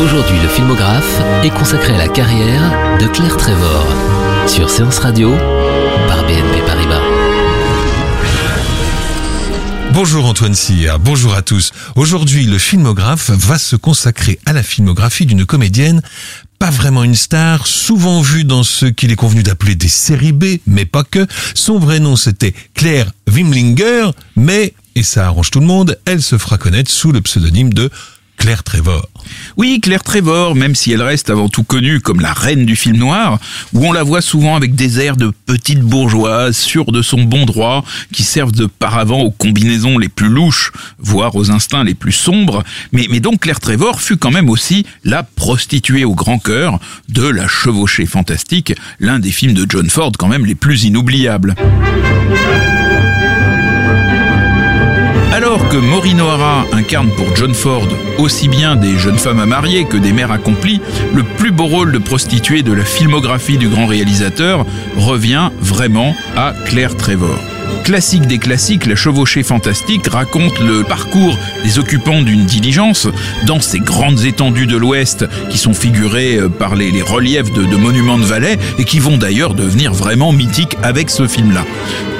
Aujourd'hui, le filmographe est consacré à la carrière de Claire Trevor sur Séance Radio par BNP Paribas. Bonjour Antoine Cyr, bonjour à tous. Aujourd'hui, le filmographe va se consacrer à la filmographie d'une comédienne pas vraiment une star, souvent vue dans ce qu'il est convenu d'appeler des séries B, mais pas que. Son vrai nom c'était Claire Wimlinger, mais, et ça arrange tout le monde, elle se fera connaître sous le pseudonyme de Claire Trevor. Oui, Claire Trevor, même si elle reste avant tout connue comme la reine du film noir, où on la voit souvent avec des airs de petite bourgeoise, sûre de son bon droit, qui servent de paravent aux combinaisons les plus louches, voire aux instincts les plus sombres. Mais, mais donc Claire Trevor fut quand même aussi la prostituée au grand cœur de La Chevauchée Fantastique, l'un des films de John Ford quand même les plus inoubliables. Alors que Maureen O'Hara incarne pour John Ford aussi bien des jeunes femmes à marier que des mères accomplies, le plus beau rôle de prostituée de la filmographie du grand réalisateur revient vraiment à Claire Trevor. Classique des classiques, La Chevauchée Fantastique raconte le parcours des occupants d'une diligence dans ces grandes étendues de l'Ouest qui sont figurées euh, par les, reliefs de, monuments de Valais et qui vont d'ailleurs devenir vraiment mythiques avec ce film-là.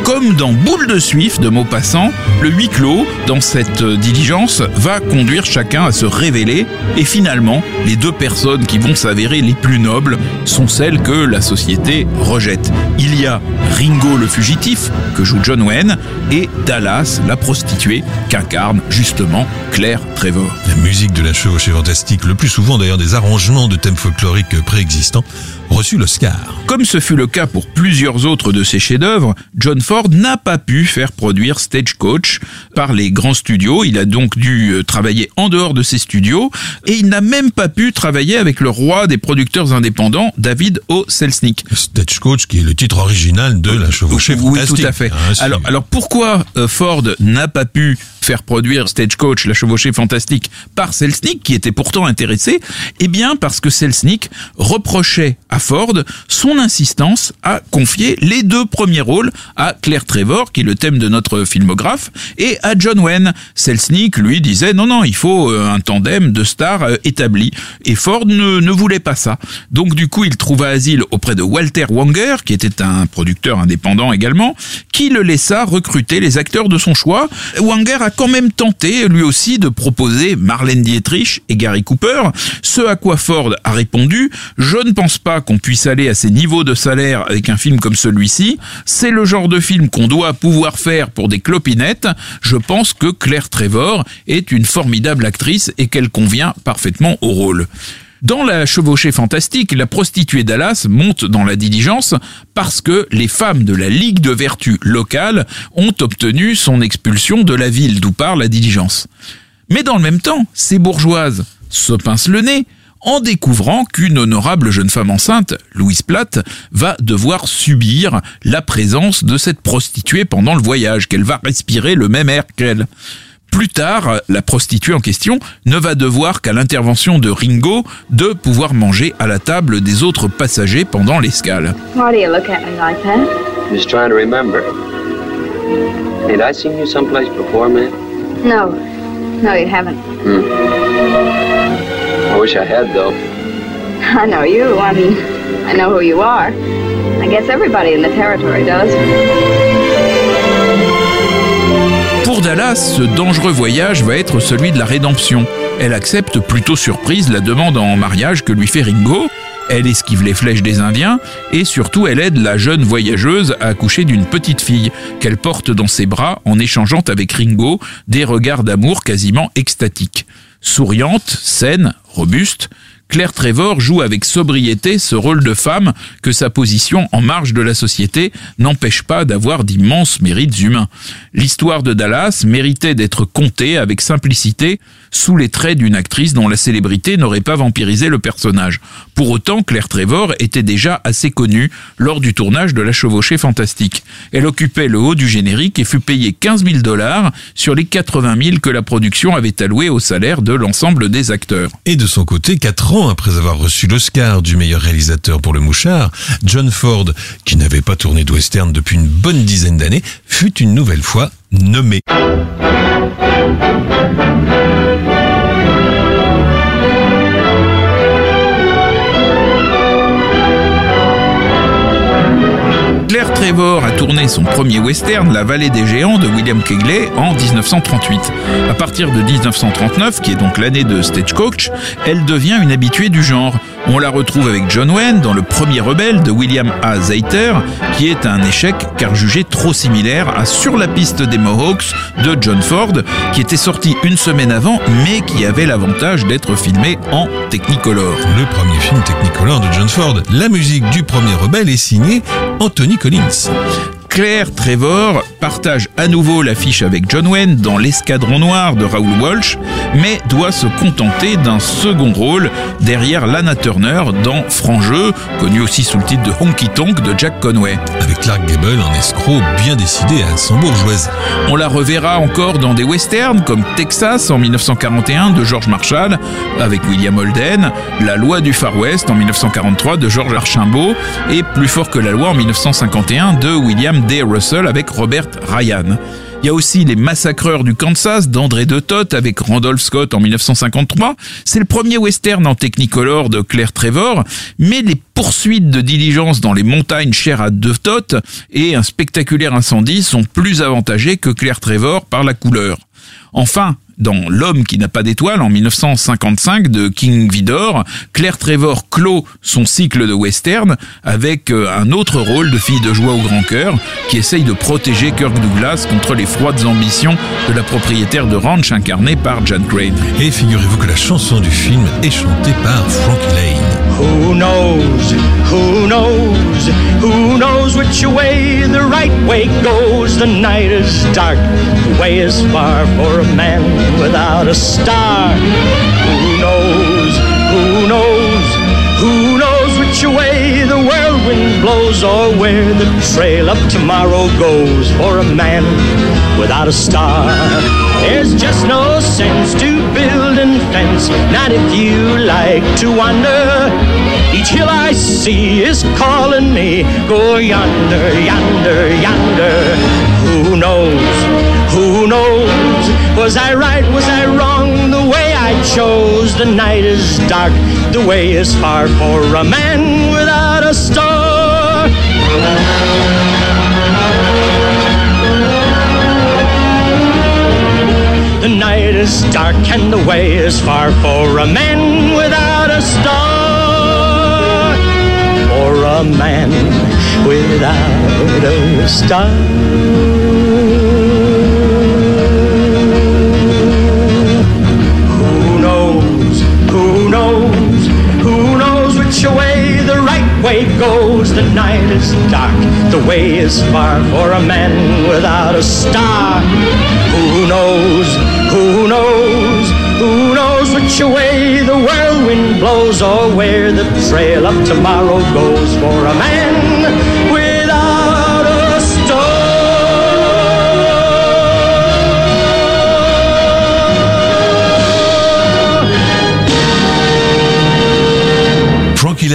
Comme dans Boule de Suif de Maupassant, le huis clos dans cette euh, diligence va conduire chacun à se révéler et finalement, les deux personnes qui vont s'avérer les plus nobles sont celles que la société rejette. Il y a Ringo le fugitif, que joue John Wayne, et Dallas, la prostituée, qu'incarne justement Claire Trevor. La musique de la chevauchée fantastique, le plus souvent d'ailleurs des arrangements de thèmes folkloriques préexistants, reçut l'Oscar. Comme ce fut le cas pour plusieurs autres de ses chefs-d'œuvre, John Ford n'a pas pu faire produire Stagecoach par les grands studios. Il a donc dû euh, travailler en dehors de ses studios et il n'a même pas pu travailler avec le roi des producteurs indépendants, David O. Selznick. Stagecoach, qui est le titre original de la chevauchée Oui, fantastique. tout à fait. Hein, alors pourquoi euh, Ford n'a pas pu faire produire Stagecoach, la chevauchée fantastique, par Selznick, qui était pourtant intéressé Eh bien, parce que Selznick reprochait à Ford son insistance à confier les deux premiers rôles à Claire Trevor, qui est le thème de notre filmographe, et à John Wayne. Selznick, lui, disait non, non, il faut euh, un tandem de stars euh, établis. Et Ford ne, ne voulait pas ça. Donc, du coup, il trouva asile auprès de Walter Wanger, qui était un producteur indépendant également, qui le laissa recruter les acteurs de son choix. Wanger quand même tenté, lui aussi, de proposer Marlène Dietrich et Gary Cooper, ce à quoi Ford a répondu « Je ne pense pas qu'on puisse aller à ces niveaux de salaire avec un film comme celui-ci. C'est le genre de film qu'on doit pouvoir faire pour des clopinettes. Je pense que Claire Trevor est une formidable actrice et qu'elle convient parfaitement au rôle. » Dans la chevauchée fantastique, la prostituée Dallas monte dans la diligence parce que les femmes de la Ligue de vertu locale ont obtenu son expulsion de la ville d'où part la diligence. Mais dans le même temps, ces bourgeoises se pincent le nez en découvrant qu'une honorable jeune femme enceinte, Louise Platt, va devoir subir la présence de cette prostituée pendant le voyage, qu'elle va respirer le même air qu'elle. Plus tard, la prostituée en question ne va devoir qu'à l'intervention de Ringo de pouvoir manger à la table des autres passagers pendant l'escale. Why do you look at me like that? Just trying to remember. Ain't I seen you someplace before, man? No. No, you haven't. I wish I had, though. I know you. I mean, I know who you are. I guess everybody in the territory does. Dallas, ce dangereux voyage va être celui de la rédemption. Elle accepte plutôt surprise la demande en mariage que lui fait Ringo. Elle esquive les flèches des Indiens et surtout elle aide la jeune voyageuse à accoucher d'une petite fille qu'elle porte dans ses bras en échangeant avec Ringo des regards d'amour quasiment extatiques. Souriante, saine, robuste, Claire Trevor joue avec sobriété ce rôle de femme que sa position en marge de la société n'empêche pas d'avoir d'immenses mérites humains. L'histoire de Dallas méritait d'être contée avec simplicité sous les traits d'une actrice dont la célébrité n'aurait pas vampirisé le personnage. Pour autant, Claire Trevor était déjà assez connue lors du tournage de La Chevauchée Fantastique. Elle occupait le haut du générique et fut payée 15 000 dollars sur les 80 000 que la production avait alloués au salaire de l'ensemble des acteurs. Et de son côté, après avoir reçu l'Oscar du meilleur réalisateur pour Le Mouchard, John Ford, qui n'avait pas tourné de western depuis une bonne dizaine d'années, fut une nouvelle fois nommé. Claire Trevor a tourné son premier western, La Vallée des Géants de William Kegley, en 1938. À partir de 1939, qui est donc l'année de Stagecoach, elle devient une habituée du genre. On la retrouve avec John Wayne dans Le Premier Rebelle de William A. Zeiter, qui est un échec car jugé trop similaire à Sur la piste des Mohawks de John Ford, qui était sorti une semaine avant, mais qui avait l'avantage d'être filmé en Technicolor. Le premier film Technicolor de John Ford. La musique du Premier Rebelle est signée Anthony Collins. Claire Trevor partage à nouveau l'affiche avec John Wayne dans L'Escadron Noir de Raoul Walsh, mais doit se contenter d'un second rôle derrière Lana Turner dans Franc Jeu, connu aussi sous le titre de Honky Tonk de Jack Conway. Avec Clark Gable en escroc bien décidé à s'embourgeoiser. On la reverra encore dans des westerns comme Texas en 1941 de George Marshall avec William Holden, La loi du Far West en 1943 de George Archambault et Plus fort que la loi en 1951 de William D. Russell avec Robert Ryan. Il y a aussi Les Massacreurs du Kansas d'André de Toth avec Randolph Scott en 1953. C'est le premier western en Technicolor de Claire Trevor, mais les poursuites de diligence dans les montagnes chères à de Toth et un spectaculaire incendie sont plus avantagés que Claire Trevor par la couleur. Enfin, dans L'homme qui n'a pas d'étoile en 1955 de King Vidor, Claire Trevor clôt son cycle de western avec euh, un autre rôle de fille de joie au grand cœur qui essaye de protéger Kirk Douglas contre les froides ambitions de la propriétaire de ranch incarnée par Jan Crane. Et figurez-vous que la chanson du film est chantée par Frankie Lane. Who knows? Who knows? Who knows which way the right way goes? The night is dark, the way is far for a man without a star. Who knows? Who knows? Who knows which way the whirlwind blows or where the trail of tomorrow goes for a man without a star? There's just no sense to build and fence, not if you like to wander. Each hill I see is calling me, go yonder, yonder, yonder. Who knows? Who knows? Was I right? Was I wrong? The way I chose. The night is dark. The way is far for a man without a star. The night is dark and the way is far for a man without a star. For a man without a star. Way goes? The night is dark, the way is far for a man without a star. Who knows? Who knows? Who knows which way the whirlwind blows or where the trail of tomorrow goes for a man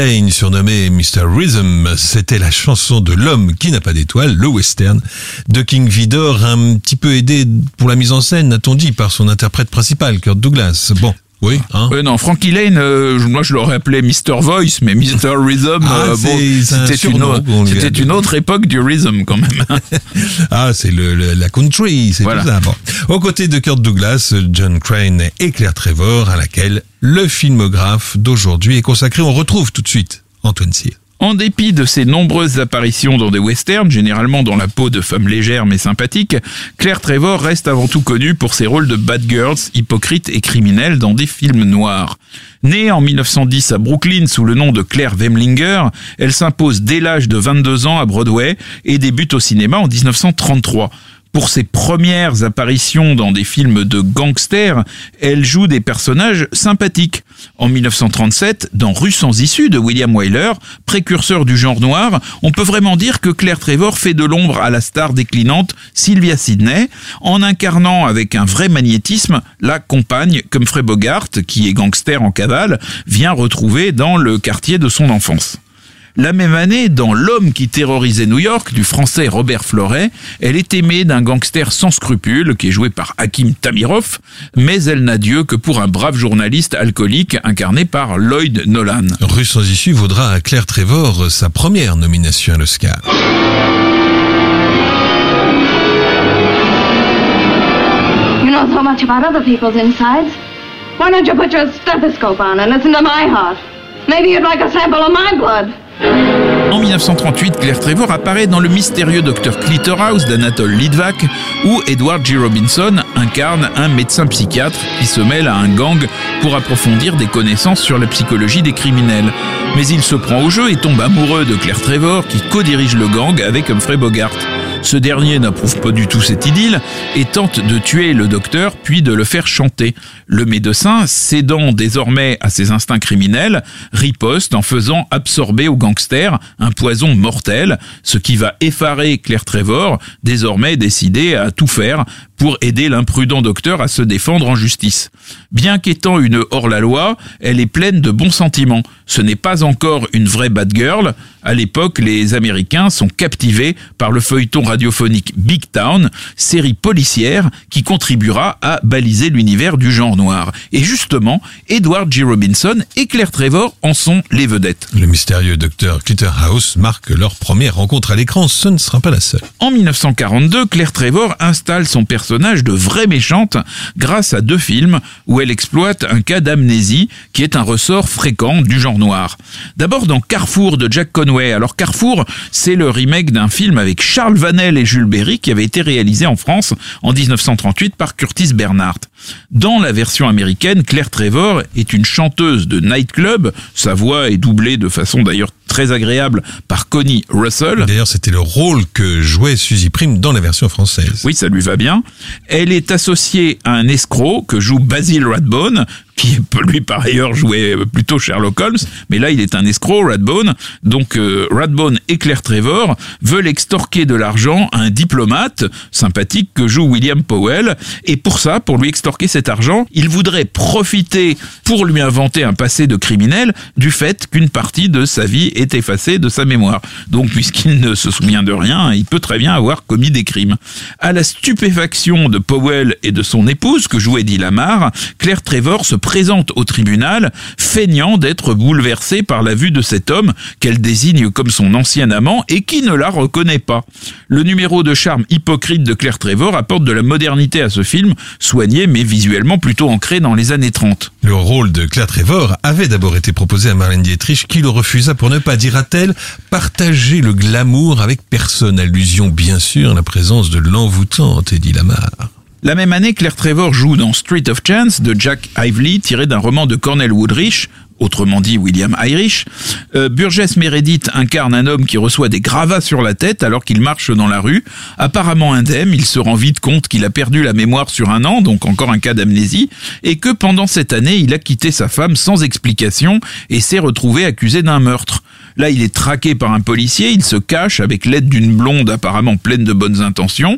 Surnommé Mr. Rhythm, c'était la chanson de l'homme qui n'a pas d'étoile, le western, de King Vidor, un petit peu aidé pour la mise en scène, a-t-on dit, par son interprète principal, Kurt Douglas. Bon, oui, hein. Non, Frankie Lane, euh, moi je l'aurais appelé Mr. Voice, mais Mr. Rhythm, Ah, euh, bon, un c'était une, autre- une époque du rhythm quand même. Ah, c'est le, le- la country, c'est Voilà. tout ça. Bon. Aux côtés de Kurt Douglas, John Crane et Claire Trevor, à laquelle le filmographe d'aujourd'hui est consacré. On retrouve tout de suite Antoine Cyr. En dépit de ses nombreuses apparitions dans des westerns, généralement dans la peau de femmes légères mais sympathiques, Claire Trevor reste avant tout connue pour ses rôles de bad girls, hypocrites et criminelles dans des films noirs. Née en 1910 à Brooklyn sous le nom de Claire Wemlinger, elle s'impose dès l'âge de 22 ans à Broadway et débute au cinéma en 1933. Pour ses premières apparitions dans des films de gangsters, elle joue des personnages sympathiques. En 1937, dans Rue sans issue de William Wyler, précurseur du genre noir, on peut vraiment dire que Claire Trevor fait de l'ombre à la star déclinante Sylvia Sidney, en incarnant avec un vrai magnétisme la compagne qu'Humphrey Bogart, qui est gangster en cavale, vient retrouver dans le quartier de son enfance. La même année, dans L'homme qui terrorisait New York du français Robert Floret, elle est aimée d'un gangster sans scrupules qui est joué par Hakim Tamirov, mais elle n'a Dieu que pour un brave journaliste alcoolique incarné par Lloyd Nolan. Rue sans issue vaudra à Claire Trevor sa première nomination à l'Oscar. You know so much about other people's insides. Why don't you put your stethoscope on and listen to my heart? Maybe you'd like a sample of my blood. En 1938, Claire Trevor apparaît dans le mystérieux Dr Clitterhouse d'Anatole Litvak, où Edward G. Robinson incarne un médecin psychiatre qui se mêle à un gang pour approfondir des connaissances sur la psychologie des criminels. Mais il se prend au jeu et tombe amoureux de Claire Trevor qui co-dirige le gang avec Humphrey Bogart. Ce dernier n'approuve pas du tout cette idylle et tente de tuer le docteur puis de le faire chanter. Le médecin, cédant désormais à ses instincts criminels, riposte en faisant absorber au gangster un poison mortel, ce qui va effarer Claire Trevor, désormais décidée à tout faire pour aider l'imprudent docteur à se défendre en justice. Bien qu'étant une hors-la-loi, elle est pleine de bons sentiments. Ce n'est pas encore une vraie bad girl. À l'époque, les Américains sont captivés par le feuilleton radiophonique Big Town, série policière qui contribuera à baliser l'univers du genre noir. Et justement, Edward G. Robinson et Claire Trevor en sont les vedettes. Le mystérieux docteur Clitterhouse marque leur première rencontre à l'écran, ce ne sera pas la seule. En 1942, Claire Trevor installe son personnage de vraie méchante grâce à deux films où elle exploite un cas d'amnésie qui est un ressort fréquent du genre noir. D'abord dans Carrefour de Jack Conway. Alors Carrefour, c'est le remake d'un film avec Charles Vanel et Jules Berry qui avait été réalisé en France en 1938 par Curtis Bernhardt. Dans la version américaine, Claire Trevor est une chanteuse de nightclub. Sa voix est doublée de façon d'ailleurs très agréable par Connie Russell. D'ailleurs, c'était le rôle que jouait Suzy Prime dans la version française. Oui, ça lui va bien. Elle est associée à un escroc que joue Basil Radbone, qui lui par ailleurs jouait plutôt Sherlock Holmes, mais là il est un escroc, Radbone. Donc euh, Radbone et Claire Trevor veulent extorquer de l'argent à un diplomate sympathique que joue William Powell, et pour ça, pour lui extorquer cet argent, il voudrait profiter pour lui inventer un passé de criminel du fait qu'une partie de sa vie est effacée de sa mémoire. Donc puisqu'il ne se souvient de rien, il peut très bien avoir commis des crimes. À la stupéfaction de Powell et de son épouse, que jouait Eddie Lamar, Claire Trevor se présente au tribunal, feignant d'être bouleversée par la vue de cet homme qu'elle désigne comme son ancien amant et qui ne la reconnaît pas. Le numéro de charme hypocrite de Claire Trevor apporte de la modernité à ce film, soigné mais visuellement plutôt ancré dans les années 30. Le rôle de Claire Trevor avait d'abord été proposé à Marlène Dietrich qui le refusa pour ne pas, dira-t-elle, partager le glamour avec personne. Allusion bien sûr à la présence de l'envoûtante Eddie Lamar. La même année, Claire Trevor joue dans Street of Chance de Jack Ively, tiré d'un roman de Cornell Woodrich, autrement dit William Irish. Euh, Burgess Meredith incarne un homme qui reçoit des gravats sur la tête alors qu'il marche dans la rue. Apparemment indemne, il se rend vite compte qu'il a perdu la mémoire sur un an, donc encore un cas d'amnésie, et que pendant cette année, il a quitté sa femme sans explication et s'est retrouvé accusé d'un meurtre. Là, il est traqué par un policier, il se cache avec l'aide d'une blonde apparemment pleine de bonnes intentions,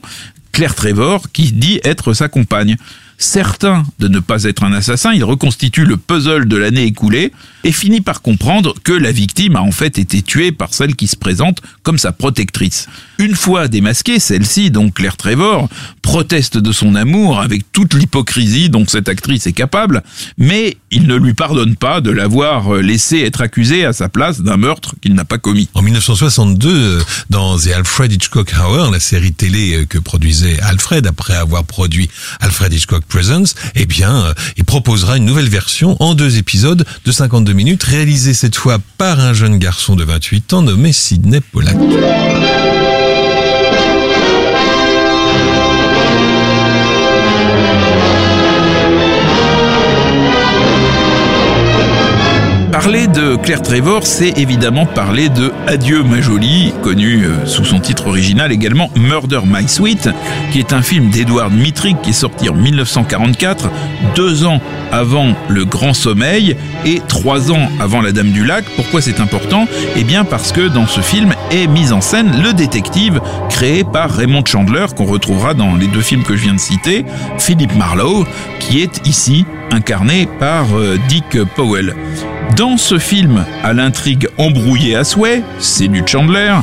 Claire Trevor, qui dit être sa compagne. Certain de ne pas être un assassin, il reconstitue le puzzle de l'année écoulée et finit par comprendre que la victime a en fait été tuée par celle qui se présente comme sa protectrice. Une fois démasquée, celle-ci, donc Claire Trevor, proteste de son amour avec toute l'hypocrisie dont cette actrice est capable, mais il ne lui pardonne pas de l'avoir laissé être accusée à sa place d'un meurtre qu'il n'a pas commis. En 1962, dans The Alfred Hitchcock Hour, la série télé que produisait Alfred après avoir produit Alfred Hitchcock Presence, eh bien, euh, il proposera une nouvelle version en deux épisodes de 52 minutes, réalisée cette fois par un jeune garçon de 28 ans nommé Sidney Pollack. Parler de Claire Trevor, c'est évidemment parler de Adieu ma jolie, connu euh, sous son titre original également Murder My Sweet, qui est un film d'Edward Mitrick qui est sorti en 1944, deux ans avant Le Grand Sommeil et trois ans avant La Dame du Lac. Pourquoi c'est important? Eh bien parce que dans ce film est mis en scène le détective créé par Raymond Chandler, qu'on retrouvera dans les deux films que je viens de citer, Philip Marlowe, qui est ici incarné par euh, Dick Powell. Ce film, à l'intrigue embrouillée à souhait, c'est du Chandler,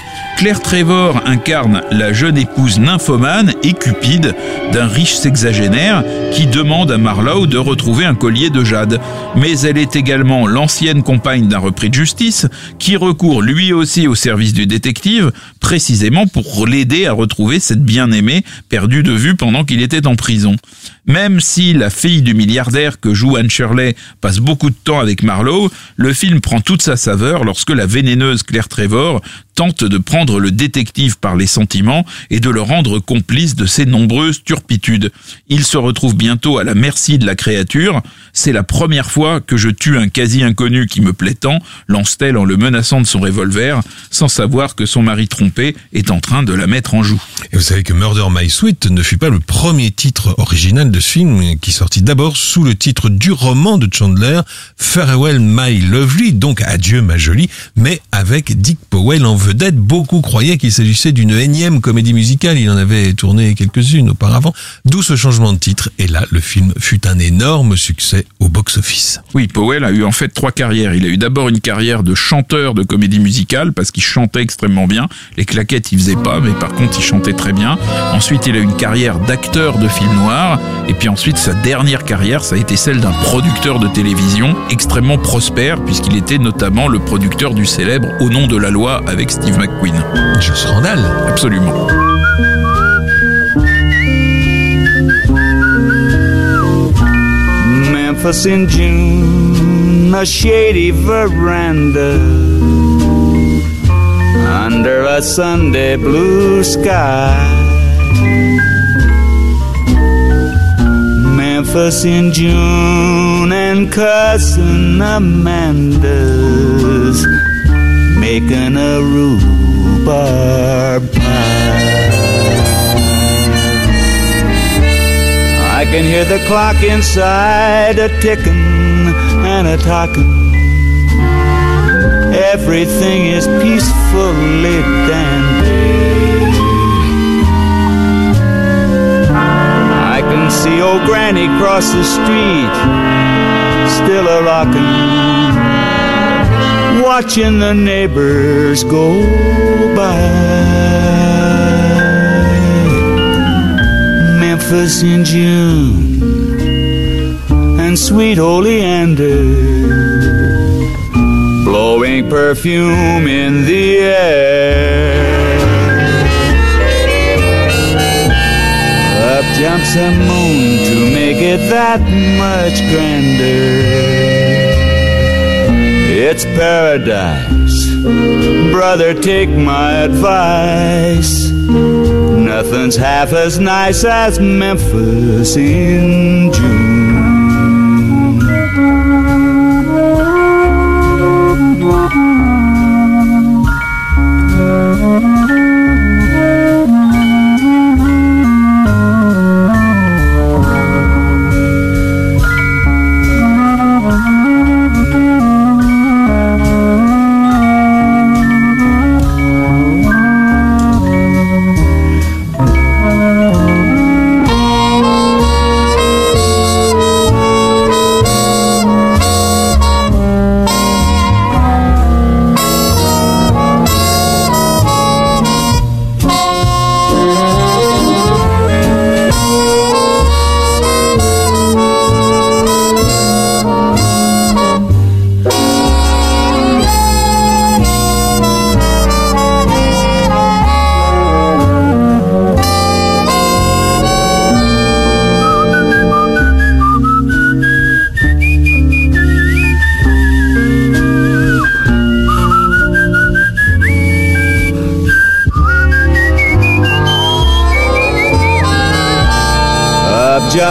Claire Trevor incarne la jeune épouse nymphomane et cupide d'un riche sexagénaire qui demande à Marlowe de retrouver un collier de jade. Mais elle est également l'ancienne compagne d'un repris de justice qui recourt lui aussi au service du détective précisément pour l'aider à retrouver cette bien-aimée perdue de vue pendant qu'il était en prison. Même si la fille du milliardaire que joue Anne Shirley passe beaucoup de temps avec Marlowe, le film prend toute sa saveur lorsque la vénéneuse Claire Trevor tente de prendre le détective par les sentiments et de le rendre complice de ses nombreuses turpitudes. Il se retrouve bientôt à la merci de la créature. C'est la première fois que je tue un quasi inconnu qui me plaît tant, lance-t-elle en le menaçant de son revolver, sans savoir que son mari trompé est en train de la mettre en joue. Et vous savez que Murder My Sweet ne fut pas le premier titre original de ce film, qui sortit d'abord sous le titre du roman de Chandler, Farewell My Lovely, donc Adieu ma jolie, mais avec Dick Powell en vedette. Beaucoup croyaient qu'il s'agissait d'une énième comédie musicale. Il en avait tourné quelques-unes auparavant. D'où ce changement de titre. Et là, le film fut un énorme succès au box-office. Oui, Powell a eu en fait trois carrières. Il a eu d'abord une carrière de chanteur de comédie musicale parce qu'il chantait extrêmement bien. Les claquettes, il faisait pas, mais par contre, il chantait très bien. Ensuite, il a eu une carrière d'acteur de film noir. Et puis ensuite, sa dernière carrière, ça a été celle d'un producteur de télévision extrêmement prospère puisqu'il était notamment le producteur du célèbre Au nom de la loi avec Steve McQueen. Joss Randall. Absolument. Memphis in June, a shady veranda under a Sunday blue sky. Memphis in June and cousin Amanda's making a rhubarb pie. I can hear the clock inside a ticking and a talking. Everything is peacefully dandy. I can see old Granny cross the street, still a rockin', watching the neighbors go by. Memphis in June and sweet oleander blowing perfume in the air. Up jumps a moon to make it that much grander. It's paradise, brother, take my advice. Nothing's half as nice as Memphis in June.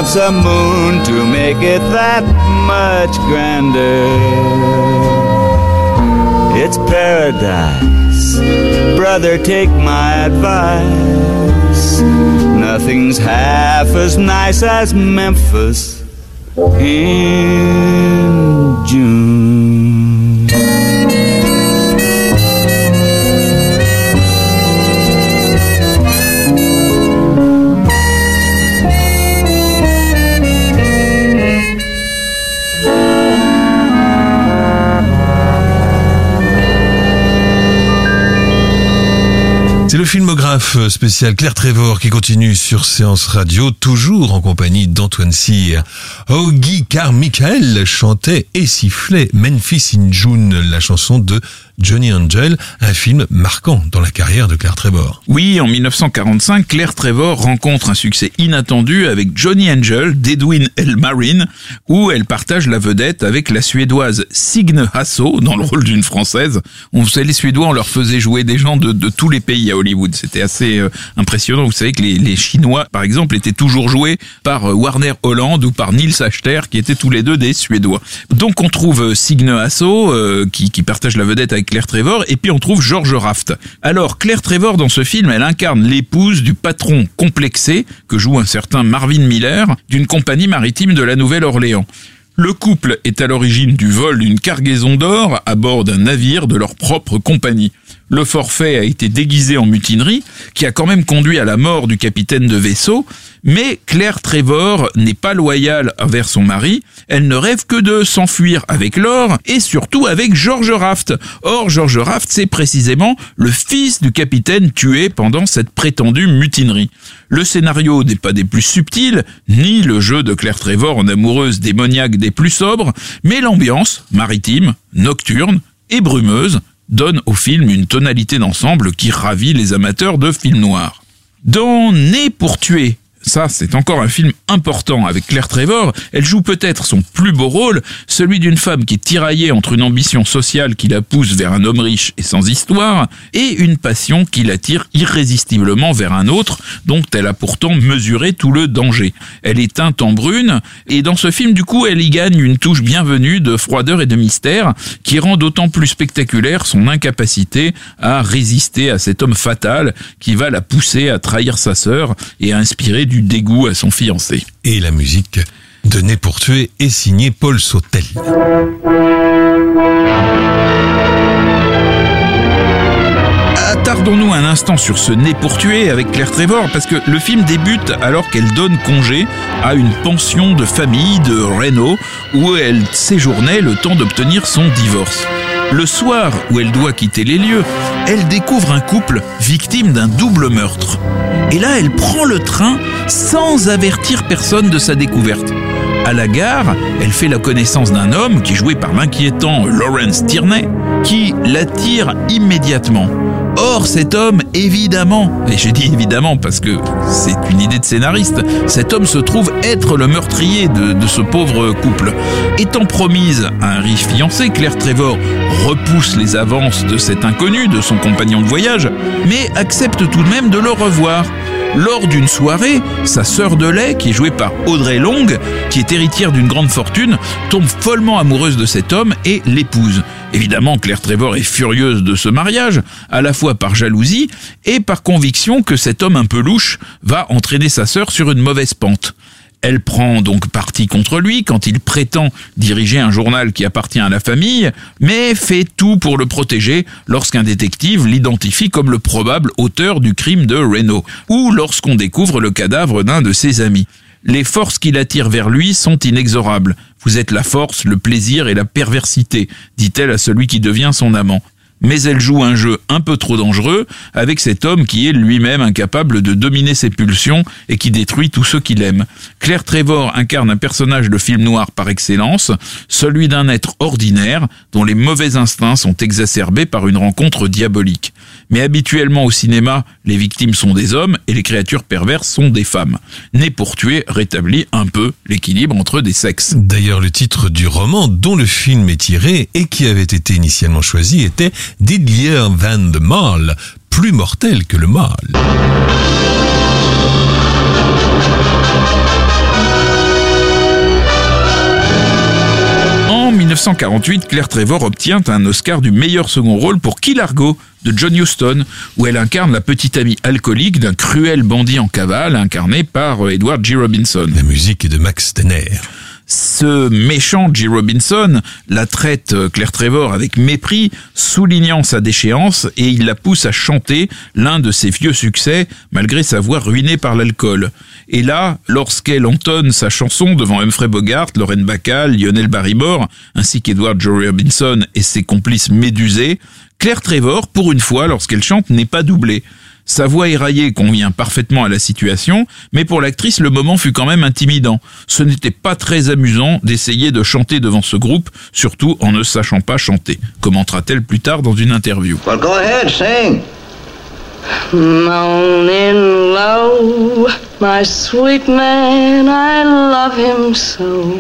Of moon to make it that much grander. It's paradise, brother, take my advice. Nothing's half as nice as Memphis in June. Filmographe spécial Claire Trevor qui continue sur Séance Radio, toujours en compagnie d'Antoine Cyr. Augie Carmichael chantait et sifflait Memphis in June, la chanson de Johnny Angel, un film marquant dans la carrière de Claire Trevor. Oui, en 1945, Claire Trevor rencontre un succès inattendu avec Johnny Angel d'Edwin Elmarin, où elle partage la vedette avec la suédoise Signe Hasso dans le rôle d'une française. On sait les Suédois, on leur faisait jouer des gens de, tous les pays à Hollywood. C'était assez euh, impressionnant. Vous savez que les, les, Chinois, par exemple, étaient toujours joués par euh, Warner Holland ou par Nils Achter, qui étaient tous les deux des Suédois. Donc on trouve euh, Signe Hasso, qui, qui partage la vedette avec Claire Trevor, et puis on trouve George Raft. Alors Claire Trevor dans ce film, elle incarne l'épouse du patron complexé que joue un certain Marvin Miller d'une compagnie maritime de la Nouvelle-Orléans. Le couple est à l'origine du vol d'une cargaison d'or à bord d'un navire de leur propre compagnie. Le forfait a été déguisé en mutinerie, qui a quand même conduit à la mort du capitaine de vaisseau, mais Claire Trevor n'est pas loyale envers son mari, elle ne rêve que de s'enfuir avec l'or et surtout avec George Raft. Or, George Raft, c'est précisément le fils du capitaine tué pendant cette prétendue mutinerie. Le scénario n'est pas des plus subtils, ni le jeu de Claire Trevor en amoureuse démoniaque des plus sobres, mais l'ambiance, maritime, nocturne et brumeuse, donne au film une tonalité d'ensemble qui ravit les amateurs de films noirs. Dans Né pour tuer, ça, c'est encore un film important avec Claire Trevor. Elle joue peut-être son plus beau rôle, celui d'une femme qui est tiraillée entre une ambition sociale qui la pousse vers un homme riche et sans histoire, et une passion qui l'attire irrésistiblement vers un autre, dont elle a pourtant mesuré tout le danger. Elle est teinte en brune, et dans ce film, du coup, elle y gagne une touche bienvenue de froideur et de mystère, qui rend d'autant plus spectaculaire son incapacité à résister à cet homme fatal qui va la pousser à trahir sa sœur et à inspirer du dégoût à son fiancé. Et la musique de Né pour tuer est signée Paul Sautel. Attardons-nous un instant sur ce Né pour tuer avec Claire Trevor parce que le film débute alors qu'elle donne congé à une pension de famille de Reno où elle séjournait le temps d'obtenir son divorce. Le soir où elle doit quitter les lieux, elle découvre un couple victime d'un double meurtre. Et là, elle prend le train sans avertir personne de sa découverte. À la gare, elle fait la connaissance d'un homme qui est joué par l'inquiétant Lawrence Tierney, qui l'attire immédiatement. Or, cet homme, évidemment, et je dis évidemment parce que c'est une idée de scénariste, cet homme se trouve être le meurtrier de, de ce pauvre couple. Étant promise à un riche fiancé, Claire Trevor repousse les avances de cet inconnu, de son compagnon de voyage, mais accepte tout de même de le revoir. Lors d'une soirée, sa sœur de lait, qui est jouée par Audrey Long, qui est héritière d'une grande fortune, tombe follement amoureuse de cet homme et l'épouse. Évidemment, Claire Trevor est furieuse de ce mariage, à la fois par jalousie et par conviction que cet homme un peu louche va entraîner sa sœur sur une mauvaise pente. Elle prend donc parti contre lui quand il prétend diriger un journal qui appartient à la famille, mais fait tout pour le protéger lorsqu'un détective l'identifie comme le probable auteur du crime de Reno, ou lorsqu'on découvre le cadavre d'un de ses amis. Les forces qui l'attirent vers lui sont inexorables. Vous êtes la force, le plaisir et la perversité, dit-elle à celui qui devient son amant mais elle joue un jeu un peu trop dangereux avec cet homme qui est lui-même incapable de dominer ses pulsions et qui détruit tous ceux qu'il aime. Claire Trevor incarne un personnage de film noir par excellence, celui d'un être ordinaire dont les mauvais instincts sont exacerbés par une rencontre diabolique. Mais habituellement au cinéma, les victimes sont des hommes et les créatures perverses sont des femmes. Né pour tuer rétablit un peu l'équilibre entre des sexes. D'ailleurs, le titre du roman dont le film est tiré et qui avait été initialement choisi était Deadlier Than the Mal, plus mortel que le mal. 1948, Claire Trevor obtient un Oscar du meilleur second rôle pour Key de John Huston, où elle incarne la petite amie alcoolique d'un cruel bandit en cavale incarné par euh, Edward G. Robinson. La musique est de Max. Ce méchant G. Robinson la traite euh, Claire Trevor avec mépris, soulignant sa déchéance, et il la pousse à chanter l'un de ses vieux succès, malgré sa voix ruinée par l'alcool. Et là, lorsqu'elle entonne sa chanson devant Humphrey Bogart, Lorraine Bacall, Lionel Barrymore, ainsi qu'Edward Joe Robinson et ses complices médusés, Claire Trevor, pour une fois, lorsqu'elle chante, n'est pas doublée. Sa voix éraillée convient parfaitement à la situation, mais pour l'actrice, le moment fut quand même intimidant. Ce n'était pas très amusant d'essayer de chanter devant ce groupe, surtout en ne sachant pas chanter, commentera-t-elle plus tard dans une interview. Well, go ahead, sing. Low, my sweet man, I love him so.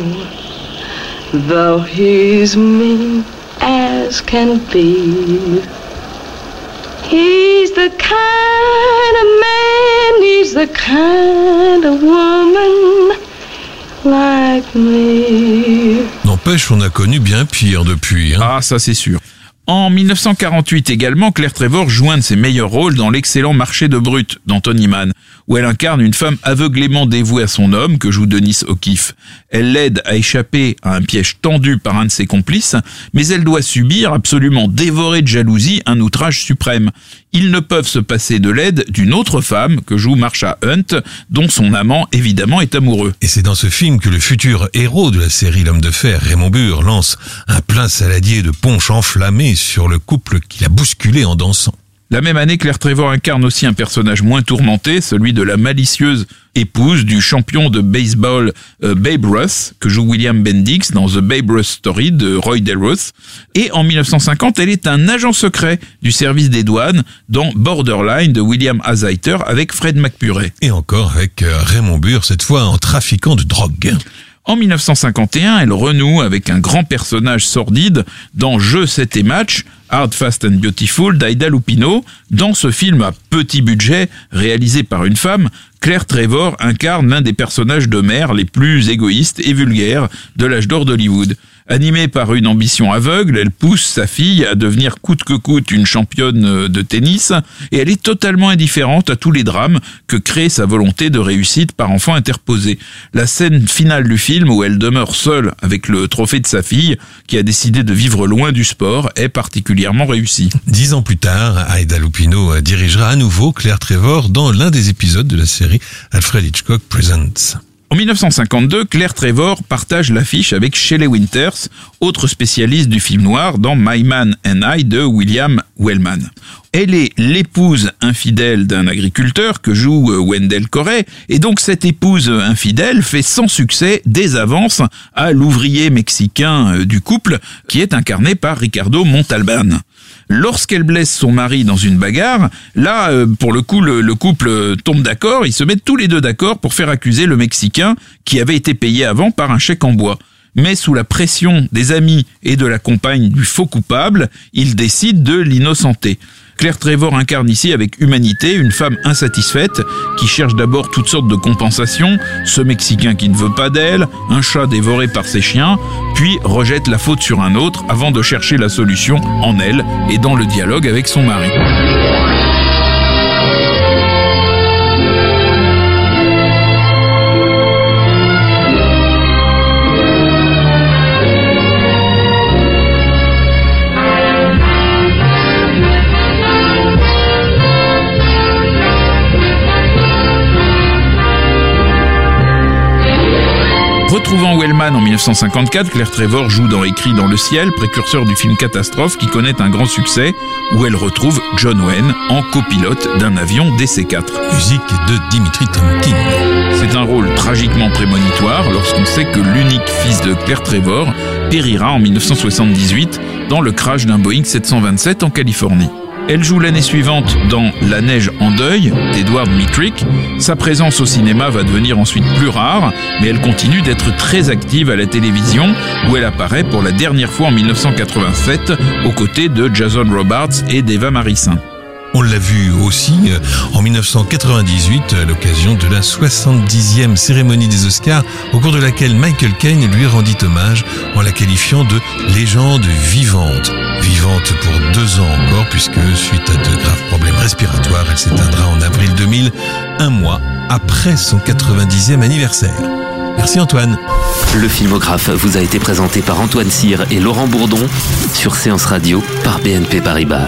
Though he's mean as can be. He's the kind of man, he's the kind of woman like me. N'empêche, on a connu bien pire depuis. Hein. Ah, ça c'est sûr. En 1948 également, Claire Trevor joue un de ses meilleurs rôles dans l'excellent Marché de Brut d'Anthony Mann, où elle incarne une femme aveuglément dévouée à son homme que joue Denis O'Keefe. Elle l'aide à échapper à un piège tendu par un de ses complices, mais elle doit subir, absolument dévorée de jalousie, un outrage suprême. Ils ne peuvent se passer de l'aide d'une autre femme que joue Marsha Hunt, dont son amant évidemment est amoureux. Et c'est dans ce film que le futur héros de la série L'homme de fer, Raymond Burr, lance un plein saladier de punch enflammé sur le couple qu'il a bousculé en dansant. La même année, Claire Trevor incarne aussi un personnage moins tourmenté, celui de la malicieuse épouse du champion de baseball euh, Babe Ruth, que joue William Bendix dans The Babe Ruth Story de Roy Delruth. Et en 1950, elle est un agent secret du service des douanes dans Borderline de William Azaiter avec Fred McPurray. Et encore avec euh, Raymond Burr, cette fois en trafiquant de drogue. En 1951, elle renoue avec un grand personnage sordide dans 7 et match, Hard, Fast and Beautiful d'Aida Lupino. Dans ce film à petit budget, réalisé par une femme, Claire Trevor incarne l'un des personnages de mère les plus égoïstes et vulgaires de l'âge d'or d'Hollywood. Animée par une ambition aveugle, elle pousse sa fille à devenir coûte que coûte une championne de tennis et elle est totalement indifférente à tous les drames que crée sa volonté de réussite par enfant interposé. La scène finale du film où elle demeure seule avec le trophée de sa fille qui a décidé de vivre loin du sport est particulièrement réussie. Dix ans plus tard, Aida Lupino dirigera à nouveau Claire Trevor dans l'un des épisodes de la série Alfred Hitchcock Presents. En 1952, Claire Trevor partage l'affiche avec Shelley Winters, autre spécialiste du film noir dans My Man and I de William Wellman. Elle est l'épouse infidèle d'un agriculteur que joue euh, Wendell Corey, et donc cette épouse infidèle fait sans succès des avances à l'ouvrier mexicain euh, du couple, qui est incarné par Ricardo Montalban. Lorsqu'elle blesse son mari dans une bagarre, là, euh, pour le coup, le, le couple tombe d'accord, ils se mettent tous les deux d'accord pour faire accuser le Mexicain qui avait été payé avant par un chèque en bois. Mais sous la pression des amis et de la compagne du faux coupable, ils décident de l'innocenter. Claire Trevor incarne ici avec humanité une femme insatisfaite qui cherche d'abord toutes sortes de compensations, ce Mexicain qui ne veut pas d'elle, un chat dévoré par ses chiens, puis rejette la faute sur un autre avant de chercher la solution en elle et dans le dialogue avec son mari. Wellman en 1954, Claire Trevor joue dans Écrit dans le ciel, précurseur du film Catastrophe qui connaît un grand succès, où elle retrouve John Wayne en copilote d'un avion DC-4. Musique de Dimitri Tomkin. C'est un rôle tragiquement prémonitoire lorsqu'on sait que l'unique fils de Claire Trevor périra en 1978 dans le crash d'un Boeing 727 en Californie. Elle joue l'année suivante dans La neige en deuil d'Edward Mitrick. Sa présence au cinéma va devenir ensuite plus rare, mais elle continue d'être très active à la télévision où elle apparaît pour la dernière fois en 1987 aux côtés de Jason Robards et d'Eva Marissin. On l'a vu aussi euh, en 1998 à l'occasion de la 70e cérémonie des Oscars au cours de laquelle Michael Caine lui rendit hommage en la qualifiant de légende vivante. Vivante pour deux ans encore puisque suite à de graves problèmes respiratoires, elle s'éteindra en avril 2000, un mois après son 90e anniversaire. Merci Antoine. Le filmographe vous a été présenté par Antoine Cyr et Laurent Bourdon sur Séance Radio par BNP Paribas.